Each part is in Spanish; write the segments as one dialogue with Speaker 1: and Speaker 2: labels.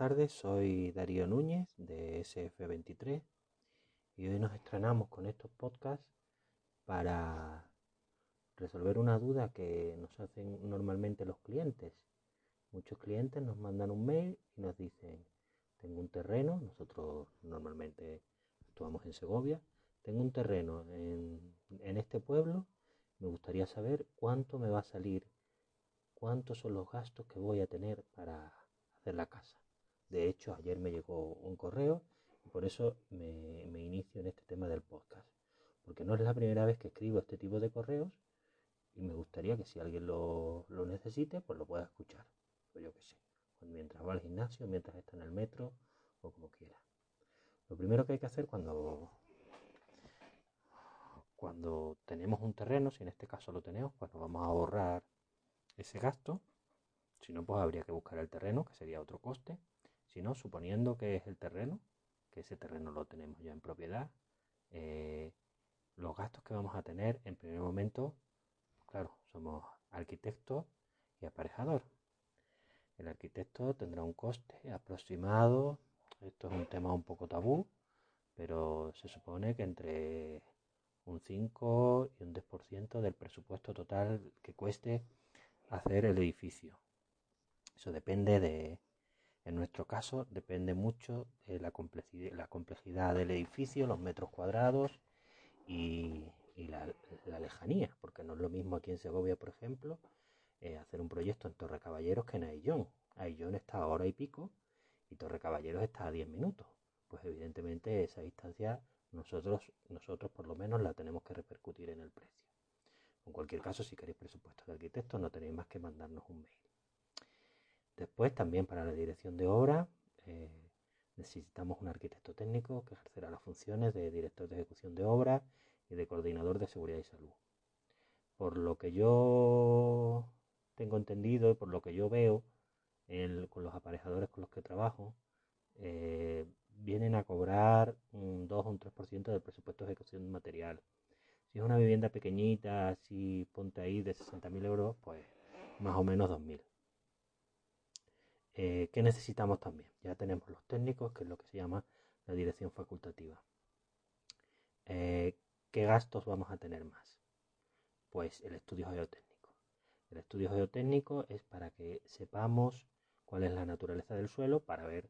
Speaker 1: Tardes, soy Darío Núñez de SF23 y hoy nos estrenamos con estos podcasts para resolver una duda que nos hacen normalmente los clientes. Muchos clientes nos mandan un mail y nos dicen, tengo un terreno, nosotros normalmente actuamos en Segovia, tengo un terreno en, en este pueblo, me gustaría saber cuánto me va a salir, cuántos son los gastos que voy a tener para hacer la casa. De hecho, ayer me llegó un correo y por eso me, inicio en este tema del podcast. Porque no es la primera vez que escribo este tipo de correos y me gustaría que si alguien lo, necesite, pues lo pueda escuchar. O yo qué sé, mientras va al gimnasio, mientras está en el metro o como quiera. Lo primero que hay que hacer cuando, cuando tenemos un terreno, si en este caso lo tenemos, pues nos vamos a ahorrar ese gasto. Si no, pues habría que buscar el terreno, que sería otro coste sino suponiendo que es el terreno, que ese terreno lo tenemos ya en propiedad, eh, los gastos que vamos a tener en primer momento, claro, somos arquitecto y aparejador. El arquitecto tendrá un coste aproximado, esto es un tema un poco tabú, pero se supone que entre un 5 y un 10% del presupuesto total que cueste hacer el edificio. Eso depende de, en nuestro caso depende mucho de la complejidad, la complejidad del edificio, los metros cuadrados y, la, lejanía, porque no es lo mismo aquí en Segovia, por ejemplo, eh, hacer un proyecto en Torre Caballeros que en Aillón. Aillón está a hora y pico y Torre Caballeros está a 10 minutos. Pues evidentemente esa distancia nosotros, nosotros por lo menos la tenemos que repercutir en el precio. En cualquier caso, si queréis presupuesto de arquitecto, no tenéis más que mandarnos un mail. Después, también para la dirección de obra, eh, necesitamos un arquitecto técnico que ejercerá las funciones de director de ejecución de obra y de coordinador de seguridad y salud. Por lo que yo tengo entendido y por lo que yo veo con los aparejadores con los que trabajo, eh, vienen a cobrar un 2 o un 3% del presupuesto de ejecución material. Si es una vivienda pequeñita, así ponte ahí de 60.000 euros, pues más o menos 2.000. Eh, ¿Qué necesitamos también? Ya tenemos los técnicos, que es lo que se llama la dirección facultativa. Eh, ¿Qué gastos vamos a tener más? Pues el estudio geotécnico. El estudio geotécnico es para que sepamos cuál es la naturaleza del suelo para ver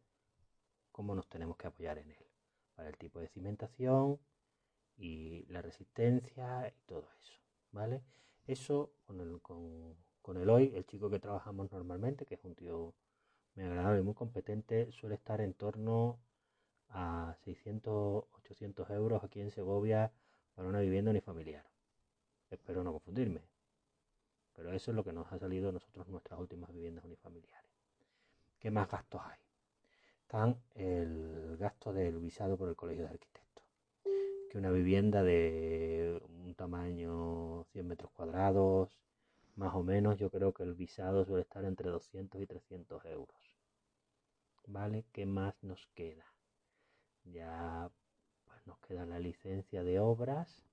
Speaker 1: cómo nos tenemos que apoyar en él. Para el tipo de cimentación y la resistencia y todo eso. ¿Vale? Eso con el, con, con el hoy, el chico que trabajamos normalmente, que es un tío muy agradable muy competente, suele estar en torno a 600, 800 euros aquí en Segovia para una vivienda unifamiliar. Espero no confundirme. Pero eso es lo que nos ha salido a nosotros nuestras últimas viviendas unifamiliares. ¿Qué más gastos hay? Están el gasto del visado por el Colegio de Arquitectos. Que una vivienda de un tamaño 100 metros cuadrados, más o menos yo creo que el visado suele estar entre 200 y 300 euros. ¿Vale? ¿Qué más nos queda? Ya pues nos queda la licencia de obras,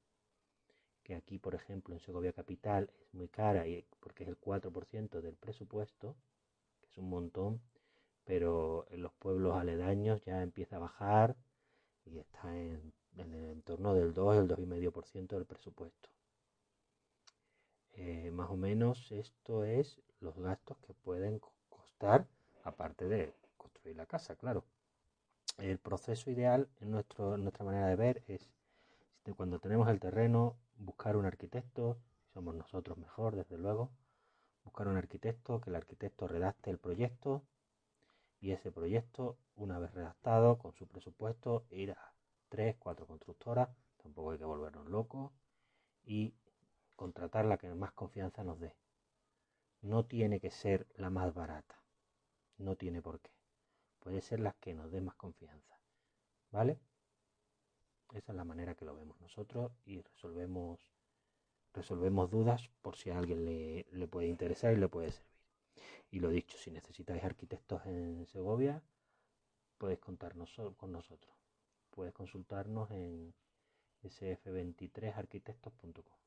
Speaker 1: que aquí, por ejemplo, en Segovia Capital es muy cara y porque es el 4% del presupuesto, que es un montón, pero en los pueblos aledaños ya empieza a bajar y está en, en el entorno del 2, el 2,5% del presupuesto. Eh, más o menos esto es los gastos que pueden costar, aparte de construir la casa, claro. El proceso ideal en, nuestro, nuestra manera de ver es cuando tenemos el terreno, buscar un arquitecto, somos nosotros mejor, desde luego, buscar un arquitecto, que el arquitecto redacte el proyecto y ese proyecto, una vez redactado, con su presupuesto, ir a tres, cuatro constructoras, tampoco hay que volvernos locos, y contratar la que más confianza nos dé. No tiene que ser la más barata. No tiene por qué. puede ser la que nos dé más confianza. ¿Vale? Esa es la manera que lo vemos nosotros y resolvemos, resolvemos dudas por si a alguien le, le puede interesar y le puede servir. Y lo dicho, si necesitáis arquitectos en Segovia, podéis contar con nosotros. Puedes consultarnos en sf23arquitectos.com.